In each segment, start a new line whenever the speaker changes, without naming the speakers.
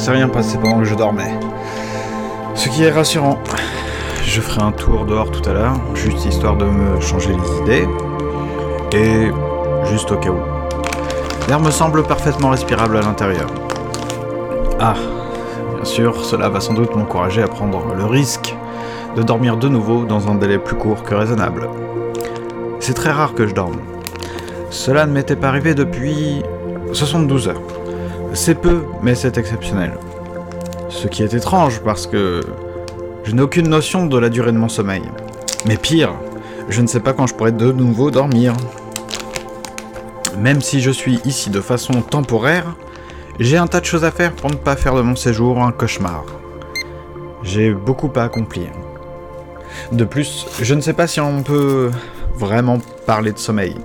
S'est rien passé pendant que je dormais. Ce qui est rassurant. Je ferai un tour dehors tout à l'heure, juste histoire de me changer les idées. Et juste au cas où. L'air me semble parfaitement respirable à l'intérieur. Ah, bien sûr, cela va sans doute m'encourager à prendre le risque de dormir de nouveau dans un délai plus court que raisonnable. C'est très rare que je dorme. Cela ne m'était pas arrivé depuis 72 heures. C'est peu, mais c'est exceptionnel. Ce qui est étrange parce que je n'ai aucune notion de la durée de mon sommeil. Mais pire, je ne sais pas quand je pourrai de nouveau dormir. Même si je suis ici de façon temporaire, j'ai un tas de choses à faire pour ne pas faire de mon séjour un cauchemar. J'ai beaucoup à accomplir. De plus, je ne sais pas si on peut vraiment parler de sommeil.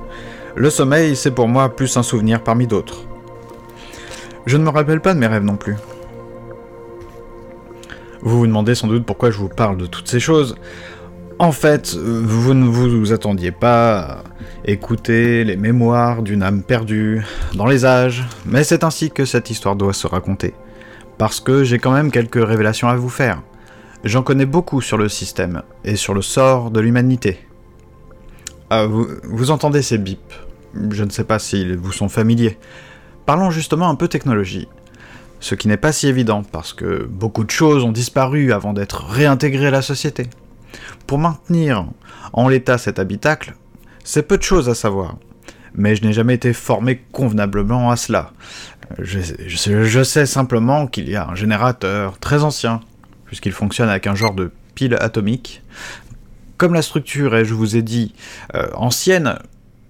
Le sommeil, c'est pour moi plus un souvenir parmi d'autres. Je ne me rappelle pas de mes rêves non plus. Vous vous demandez sans doute pourquoi je vous parle de toutes ces choses. En fait, vous ne vous attendiez pas à écouter les mémoires d'une âme perdue dans les âges, mais c'est ainsi que cette histoire doit se raconter. Parce que j'ai quand même quelques révélations à vous faire. J'en connais beaucoup sur le système et sur le sort de l'humanité. Ah, vous, entendez ces bips? Je ne sais pas s'ils vous sont familiers. Parlons justement un peu technologie. Ce qui n'est pas si évident parce que beaucoup de choses ont disparu avant d'être réintégrées à la société. Pour maintenir en l'état cet habitacle, c'est peu de choses à savoir. Mais je n'ai jamais été formé convenablement à cela. Je, sais simplement qu'il y a un générateur très ancien, puisqu'il fonctionne avec un genre de pile atomique. Comme la structure est, je vous ai dit, euh, ancienne,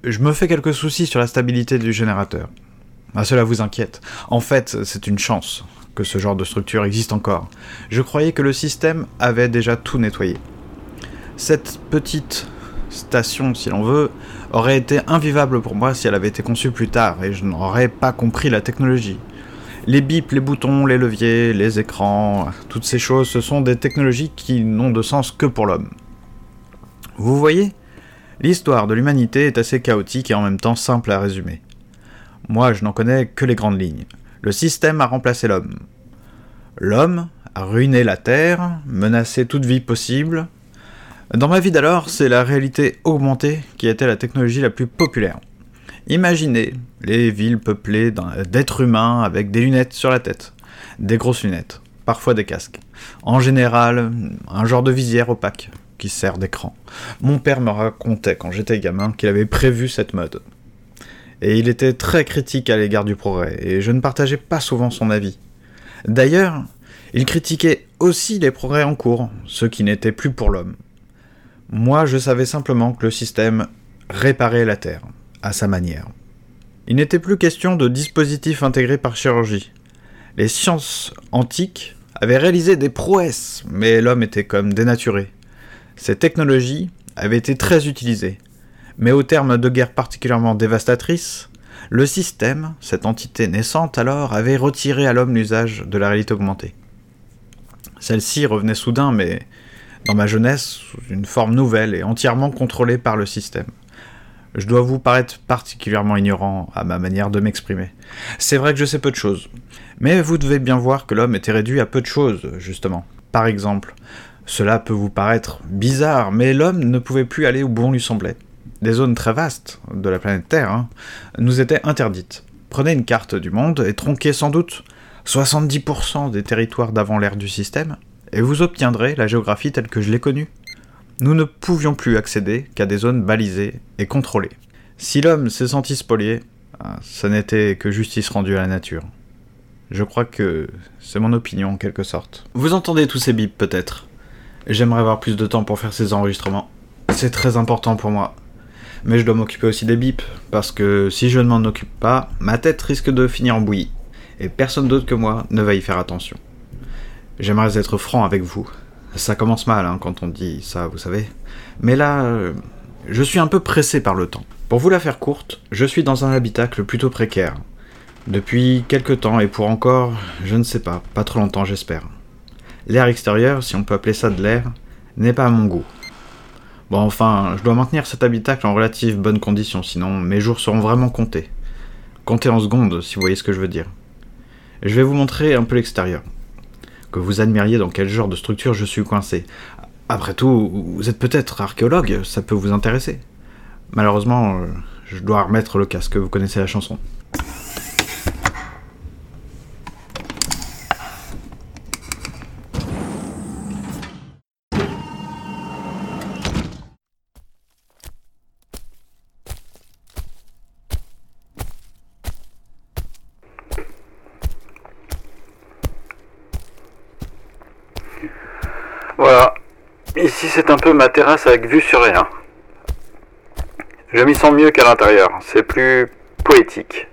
je me fais quelques soucis sur la stabilité du générateur. Ah, cela vous inquiète. En fait, c'est une chance que ce genre de structure existe encore. Je croyais que le système avait déjà tout nettoyé. Cette petite station, si l'on veut, aurait été invivable pour moi si elle avait été conçue plus tard et je n'aurais pas compris la technologie. Les bips, les boutons, les leviers, les écrans, toutes ces choses, ce sont des technologies qui n'ont de sens que pour l'homme. Vous voyez? L'histoire de l'humanité est assez chaotique et en même temps simple à résumer. Moi, je n'en connais que les grandes lignes. Le système a remplacé l'homme. L'homme a ruiné la Terre, menacé toute vie possible. Dans ma vie d'alors, c'est la réalité augmentée qui était la technologie la plus populaire. Imaginez les villes peuplées d'êtres humains avec des lunettes sur la tête, des grosses lunettes, parfois des casques. En général, un genre de visière opaque qui sert d'écran. Mon père me racontait quand j'étais gamin qu'il avait prévu cette mode. Et il était très critique à l'égard du progrès, et je ne partageais pas souvent son avis. D'ailleurs, il critiquait aussi les progrès en cours, ceux qui n'étaient plus pour l'homme. Moi, je savais simplement que le système réparait la Terre à sa manière. Il n'était plus question de dispositifs intégrés par chirurgie. Les sciences antiques avaient réalisé des prouesses, mais l'homme était comme dénaturé. Ces technologies avaient été très utilisées, mais au terme de guerres particulièrement dévastatrices, le système, cette entité naissante alors, avait retiré à l'homme l'usage de la réalité augmentée. Celle-ci revenait soudain, mais dans ma jeunesse, sous une forme nouvelle et entièrement contrôlée par le système je dois vous paraître particulièrement ignorant à ma manière de m'exprimer. C'est vrai que je sais peu de choses, mais vous devez bien voir que l'homme était réduit à peu de choses, justement. Par exemple, cela peut vous paraître bizarre, mais l'homme ne pouvait plus aller où bon lui semblait. Des zones très vastes de la planète Terre hein, nous étaient interdites. Prenez une carte du monde et tronquez sans doute 70% des territoires d'avant l'ère du système, et vous obtiendrez la géographie telle que je l'ai connue nous ne pouvions plus accéder qu'à des zones balisées et contrôlées. Si l'homme s'est senti spolié, ah, ça n'était que justice rendue à la nature. Je crois que c'est mon opinion en quelque sorte. Vous entendez tous ces bips peut-être? J'aimerais avoir plus de temps pour faire ces enregistrements. C'est très important pour moi. Mais je dois m'occuper aussi des bips, parce que si je ne m'en occupe pas, ma tête risque de finir en bouillie. Et personne d'autre que moi ne va y faire attention. J'aimerais être franc avec vous. Ça commence mal hein, quand on dit ça, vous savez. Mais là, euh, je suis un peu pressé par le temps. Pour vous la faire courte, je suis dans un habitacle plutôt précaire. Depuis quelque temps et pour encore, je ne sais pas, pas trop longtemps j'espère. L'air extérieur, si on peut appeler ça de l'air, n'est pas à mon goût. Bon enfin, je dois maintenir cet habitacle en relative bonne condition, sinon mes jours seront vraiment comptés. Comptés en secondes, si vous voyez ce que je veux dire. Je vais vous montrer un peu l'extérieur. Que vous admiriez dans quel genre de structure je suis coincé. Après tout, vous êtes peut-être archéologue, ça peut vous intéresser. Malheureusement, euh, je dois remettre le casque, vous connaissez la chanson.
Voilà. Ici, c'est un peu ma terrasse avec vue sur rien. Je m'y sens mieux qu'à l'intérieur. C'est plus poétique.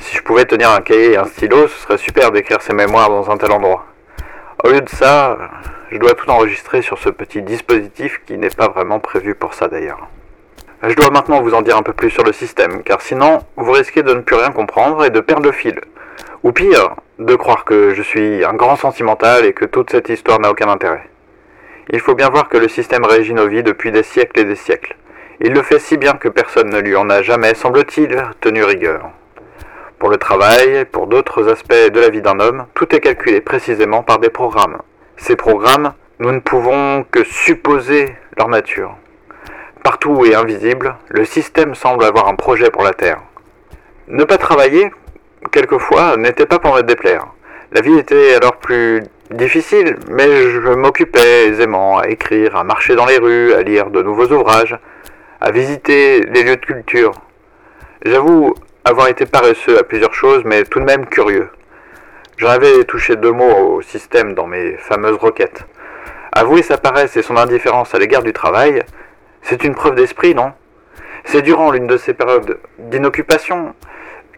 Si je pouvais tenir un cahier et un stylo, ce serait super d'écrire ces mémoires dans un tel endroit. Au lieu de ça, je dois tout enregistrer sur ce petit dispositif qui n'est pas vraiment prévu pour ça d'ailleurs. Je dois maintenant vous en dire un peu plus sur le système, car sinon, vous risquez de ne plus rien comprendre et de perdre le fil. Ou pire, de croire que je suis un grand sentimental et que toute cette histoire n'a aucun intérêt. Il faut bien voir que le système régit nos vies depuis des siècles et des siècles. Il le fait si bien que personne ne lui en a jamais, semble-t-il, tenu rigueur. Pour le travail, pour d'autres aspects de la vie d'un homme, tout est calculé précisément par des programmes. Ces programmes, nous ne pouvons que supposer leur nature. Partout et invisible, le système semble avoir un projet pour la Terre. Ne pas travailler, quelquefois, n'était pas pour me déplaire. La vie était alors plus difficile, mais je m'occupais aisément à écrire, à marcher dans les rues, à lire de nouveaux ouvrages, à visiter les lieux de culture. J'avoue avoir été paresseux à plusieurs choses, mais tout de même curieux. J'en avais touché deux mots au système dans mes fameuses requêtes. Avouer sa paresse et son indifférence à l'égard du travail, c'est une preuve d'esprit, non? C'est durant l'une de ces périodes d'inoccupation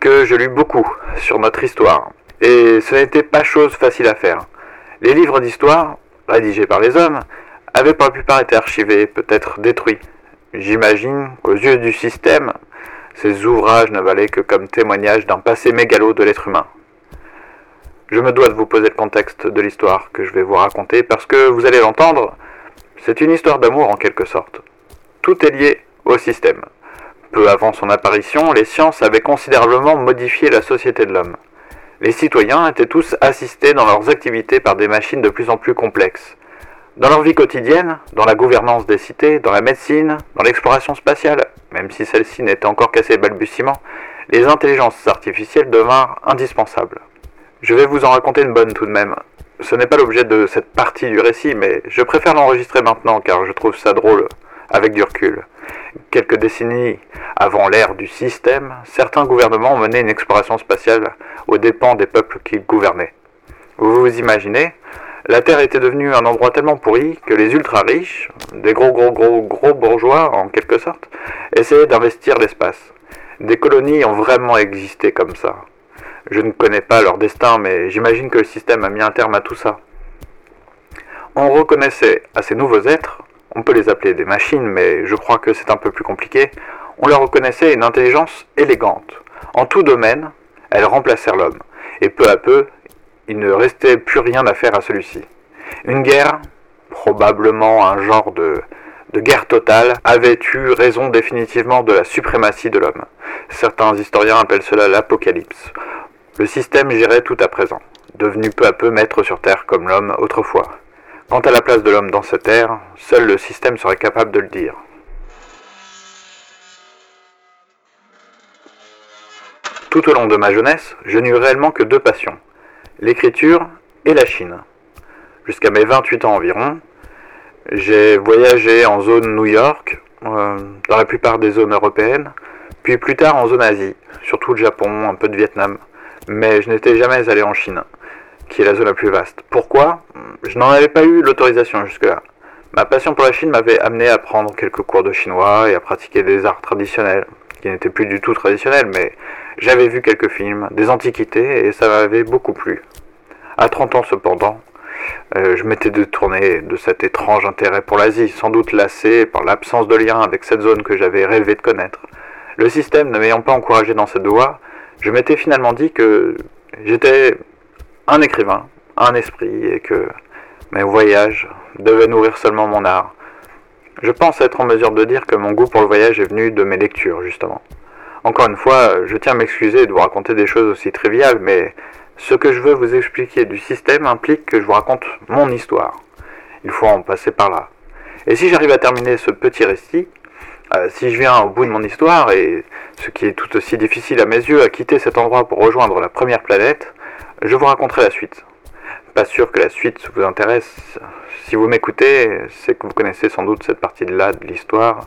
que je lus beaucoup sur notre histoire, et ce n'était pas chose facile à faire. Les livres d'histoire, rédigés par les hommes, avaient pour la plupart été archivés, peut-être détruits. J'imagine qu'aux yeux du système, ces ouvrages ne valaient que comme témoignage d'un passé mégalo de l'être humain. Je me dois de vous poser le contexte de l'histoire que je vais vous raconter parce que vous allez l'entendre, c'est une histoire d'amour en quelque sorte. Tout est lié au système. Peu avant son apparition, les sciences avaient considérablement modifié la société de l'homme. Les citoyens étaient tous assistés dans leurs activités par des machines de plus en plus complexes. Dans leur vie quotidienne, dans la gouvernance des cités, dans la médecine, dans l'exploration spatiale, même si celle-ci n'était encore qu'à ses balbutiements, les intelligences artificielles devinrent indispensables. Je vais vous en raconter une bonne tout de même. Ce n'est pas l'objet de cette partie du récit, mais je préfère l'enregistrer maintenant car je trouve ça drôle, avec du recul. Quelques décennies avant l'ère du système, certains gouvernements mené une exploration spatiale aux dépens des peuples qu'ils gouvernaient. Vous vous imaginez La Terre était devenue un endroit tellement pourri que les ultra riches, des gros gros gros gros bourgeois en quelque sorte, essayaient d'investir l'espace. Des colonies ont vraiment existé comme ça. Je ne connais pas leur destin, mais j'imagine que le système a mis un terme à tout ça. On reconnaissait à ces nouveaux êtres on peut les appeler des machines, mais je crois que c'est un peu plus compliqué, on leur reconnaissait une intelligence élégante. En tout domaine, elles remplacèrent l'homme, et peu à peu, il ne restait plus rien à faire à celui-ci. Une guerre, probablement un genre de, de guerre totale, avait eu raison définitivement de la suprématie de l'homme. Certains historiens appellent cela l'apocalypse. Le système gérait tout à présent, devenu peu à peu maître sur Terre comme l'homme autrefois. Quant à la place de l'homme dans cette ère, seul le système serait capable de le dire. Tout au long de ma jeunesse, je n'eus réellement que deux passions, l'écriture et la Chine. Jusqu'à mes 28 ans environ, j'ai voyagé en zone New York, euh, dans la plupart des zones européennes, puis plus tard en zone Asie, surtout le Japon, un peu de Vietnam, mais je n'étais jamais allé en Chine qui est la zone la plus vaste. Pourquoi? Je n'en avais pas eu l'autorisation jusque-là. Ma passion pour la Chine m'avait amené à prendre quelques cours de chinois et à pratiquer des arts traditionnels, qui n'étaient plus du tout traditionnels, mais j'avais vu quelques films, des antiquités, et ça m'avait beaucoup plu. À 30 ans cependant, euh, je m'étais détourné de cet étrange intérêt pour l'Asie, sans doute lassé par l'absence de lien avec cette zone que j'avais rêvé de connaître. Le système ne m'ayant pas encouragé dans cette voie, je m'étais finalement dit que j'étais un écrivain, un esprit, et que mes voyages devaient nourrir seulement mon art. Je pense être en mesure de dire que mon goût pour le voyage est venu de mes lectures, justement. Encore une fois, je tiens à m'excuser de vous raconter des choses aussi triviales, mais Ce que je veux vous expliquer du système implique que je vous raconte mon histoire. Il faut en passer par là. Et si j'arrive à terminer ce petit récit, euh, si je viens au bout de mon histoire, et ce qui est tout aussi difficile à mes yeux, à quitter cet endroit pour rejoindre la première planète, je vous raconterai la suite. Pas sûr que la suite vous intéresse. Si vous m'écoutez, c'est que vous connaissez sans doute cette partie-là de l'histoire,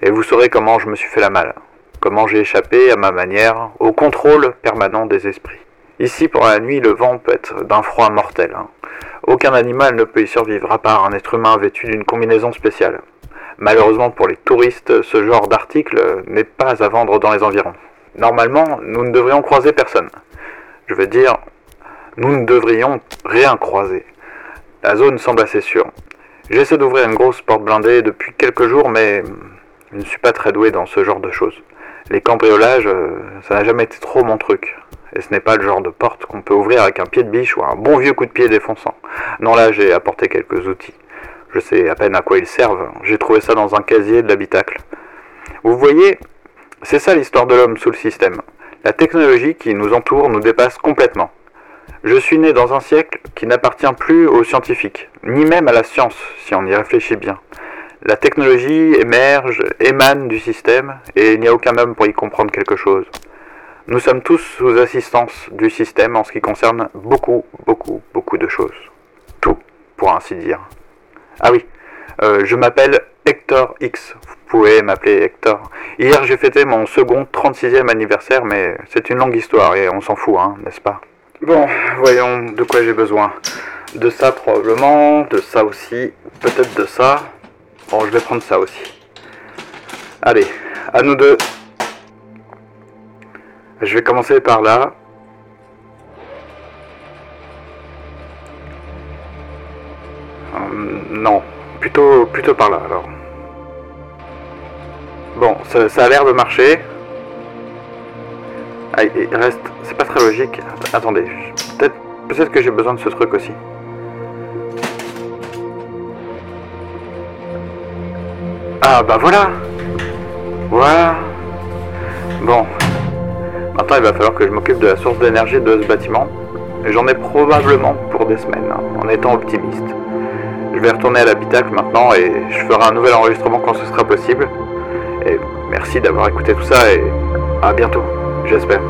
et vous saurez comment je me suis fait la malle, comment j'ai échappé à ma manière au contrôle permanent des esprits. Ici, pour la nuit, le vent peut être d'un froid mortel. Hein. Aucun animal ne peut y survivre, à part un être humain vêtu d'une combinaison spéciale. Malheureusement pour les touristes, ce genre d'article n'est pas à vendre dans les environs. Normalement, nous ne devrions croiser personne. Je veux dire, nous ne devrions rien croiser. La zone semble assez sûre. J'essaie d'ouvrir une grosse porte blindée depuis quelques jours, mais je ne suis pas très doué dans ce genre de choses. Les cambriolages, euh, ça n'a jamais été trop mon truc. Et ce n'est pas le genre de porte qu'on peut ouvrir avec un pied de biche ou un bon vieux coup de pied défonçant. Non, là, j'ai apporté quelques outils. Je sais à peine à quoi ils servent. J'ai trouvé ça dans un casier de l'habitacle. Vous voyez, c'est ça l'histoire de l'homme sous le système. La technologie qui nous entoure nous dépasse complètement. Je suis né dans un siècle qui n'appartient plus aux scientifiques, ni même à la science, si on y réfléchit bien. La technologie émerge, émane du système, et il n'y a aucun homme pour y comprendre quelque chose. Nous sommes tous sous assistance du système en ce qui concerne beaucoup, beaucoup, beaucoup de choses. Tout, pour ainsi dire. Ah oui, euh, je m'appelle Hector X. Vous pouvez m'appeler Hector. Hier, j'ai fêté mon second 36e anniversaire, mais c'est une longue histoire et on s'en fout, hein, n'est-ce pas? Bon, voyons de quoi j'ai besoin. De ça probablement, de ça aussi, peut-être de ça. Bon, je vais prendre ça aussi. Allez, à nous deux. Je vais commencer par là. Hum, non, plutôt, par là alors. Bon, ça, a l'air de marcher. Ah, il reste. C'est pas très logique. Attendez, peut-être peut que j'ai besoin de ce truc aussi. Ah bah voilà Voilà Bon, Maintenant, il va falloir que je m'occupe de la source d'énergie de ce bâtiment. J'en ai probablement pour des semaines, hein, en étant optimiste. Vais retourner à l'habitacle maintenant et je ferai un nouvel enregistrement quand ce sera possible. Et merci d'avoir écouté tout ça et à bientôt, j'espère.